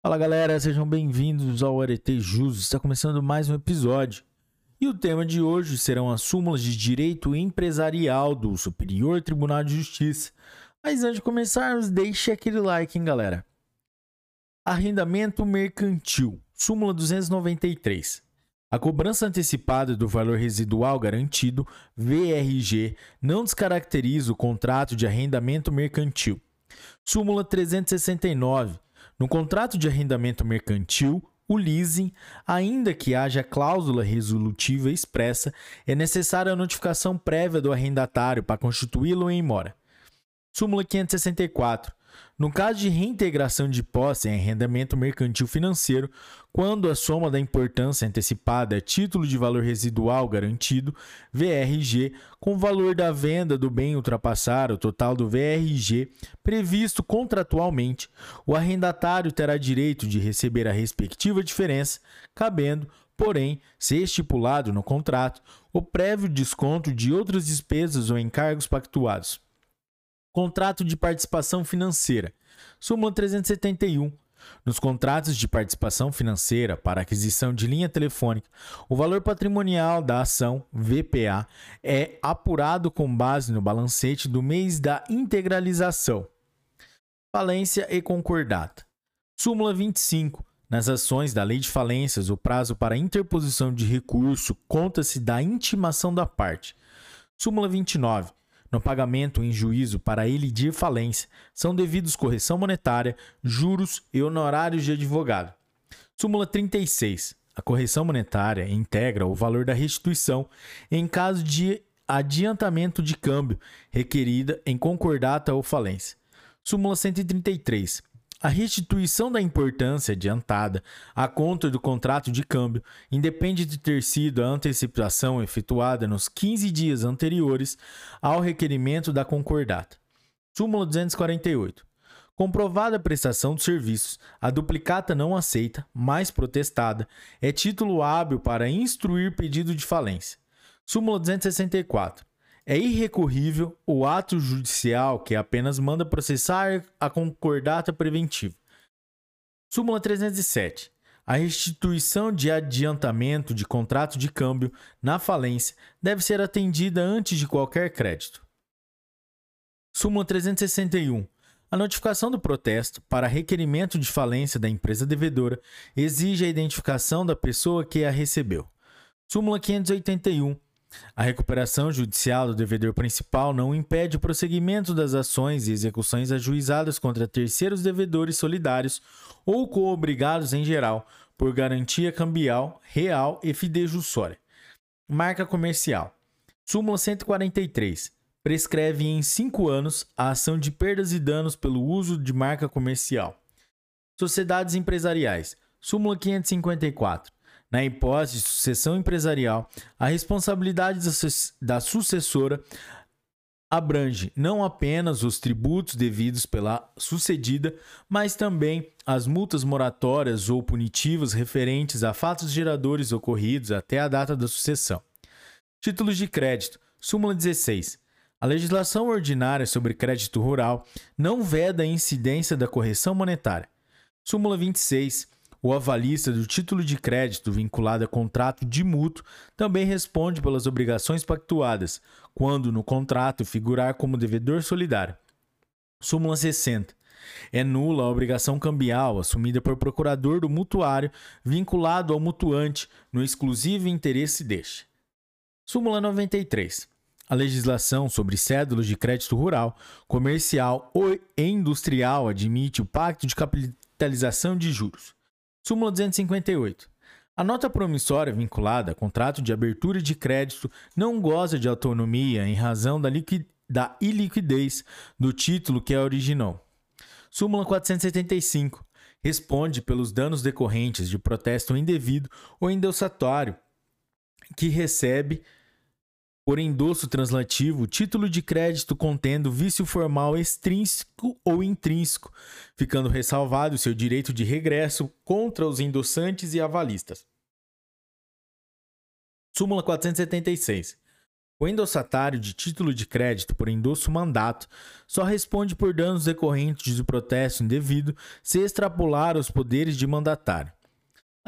Fala galera, sejam bem-vindos ao Arete Jus. Está começando mais um episódio. E o tema de hoje serão as súmulas de direito empresarial do Superior Tribunal de Justiça. Mas antes de começarmos, deixe aquele like, hein, galera. Arrendamento mercantil, súmula 293. A cobrança antecipada do valor residual garantido, VRG, não descaracteriza o contrato de arrendamento mercantil. Súmula 369. No contrato de arrendamento mercantil, o leasing, ainda que haja cláusula resolutiva expressa, é necessária a notificação prévia do arrendatário para constituí-lo em mora. Súmula 564. No caso de reintegração de posse em arrendamento mercantil financeiro, quando a soma da importância antecipada é título de valor residual garantido, VRG, com o valor da venda do bem ultrapassar o total do VRG previsto contratualmente, o arrendatário terá direito de receber a respectiva diferença, cabendo, porém, ser estipulado no contrato o prévio desconto de outras despesas ou encargos pactuados. Contrato de participação financeira. Súmula 371. Nos contratos de participação financeira para aquisição de linha telefônica, o valor patrimonial da ação, VPA, é apurado com base no balancete do mês da integralização. Falência e concordata. Súmula 25. Nas ações da Lei de Falências, o prazo para interposição de recurso conta-se da intimação da parte. Súmula 29 no pagamento em juízo para elidir falência são devidos correção monetária, juros e honorários de advogado. Súmula 36. A correção monetária integra o valor da restituição em caso de adiantamento de câmbio requerida em concordata ou falência. Súmula 133. A restituição da importância adiantada à conta do contrato de câmbio independe de ter sido a antecipação efetuada nos 15 dias anteriores ao requerimento da concordata. Súmula 248. Comprovada a prestação de serviços, a duplicata não aceita, mais protestada, é título hábil para instruir pedido de falência. Súmula 264. É irrecorrível o ato judicial que apenas manda processar a concordata preventiva. Súmula 307. A restituição de adiantamento de contrato de câmbio na falência deve ser atendida antes de qualquer crédito. Súmula 361. A notificação do protesto para requerimento de falência da empresa devedora exige a identificação da pessoa que a recebeu. Súmula 581. A recuperação judicial do devedor principal não impede o prosseguimento das ações e execuções ajuizadas contra terceiros devedores solidários ou co-obrigados em geral, por garantia cambial, real e fidejussória. Marca comercial. Súmula 143. Prescreve em cinco anos a ação de perdas e danos pelo uso de marca comercial. Sociedades empresariais. Súmula 554. Na hipótese de sucessão empresarial, a responsabilidade da sucessora abrange não apenas os tributos devidos pela sucedida, mas também as multas moratórias ou punitivas referentes a fatos geradores ocorridos até a data da sucessão. Títulos de crédito. Súmula 16. A legislação ordinária sobre crédito rural não veda a incidência da correção monetária. Súmula 26. O avalista do título de crédito vinculado a contrato de mútuo também responde pelas obrigações pactuadas, quando no contrato figurar como devedor solidário. Súmula 60. É nula a obrigação cambial assumida por procurador do mutuário vinculado ao mutuante no exclusivo interesse deste. Súmula 93. A legislação sobre cédulas de crédito rural, comercial ou industrial admite o pacto de capitalização de juros. Súmula 258. A nota promissória vinculada a contrato de abertura de crédito não goza de autonomia em razão da, da iliquidez do título que a originou. Súmula 475. Responde pelos danos decorrentes de protesto indevido ou endossatório que recebe por endosso translativo, título de crédito contendo vício formal extrínseco ou intrínseco, ficando ressalvado seu direito de regresso contra os endossantes e avalistas. Súmula 476. O endossatário de título de crédito por endosso mandato só responde por danos decorrentes do protesto indevido se extrapolar os poderes de mandatário.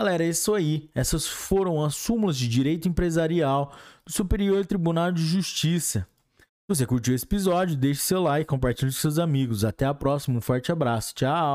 Galera, é isso aí. Essas foram as súmulas de direito empresarial do Superior Tribunal de Justiça. Se você curtiu esse episódio, deixe seu like, compartilhe com seus amigos. Até a próxima, um forte abraço. Tchau!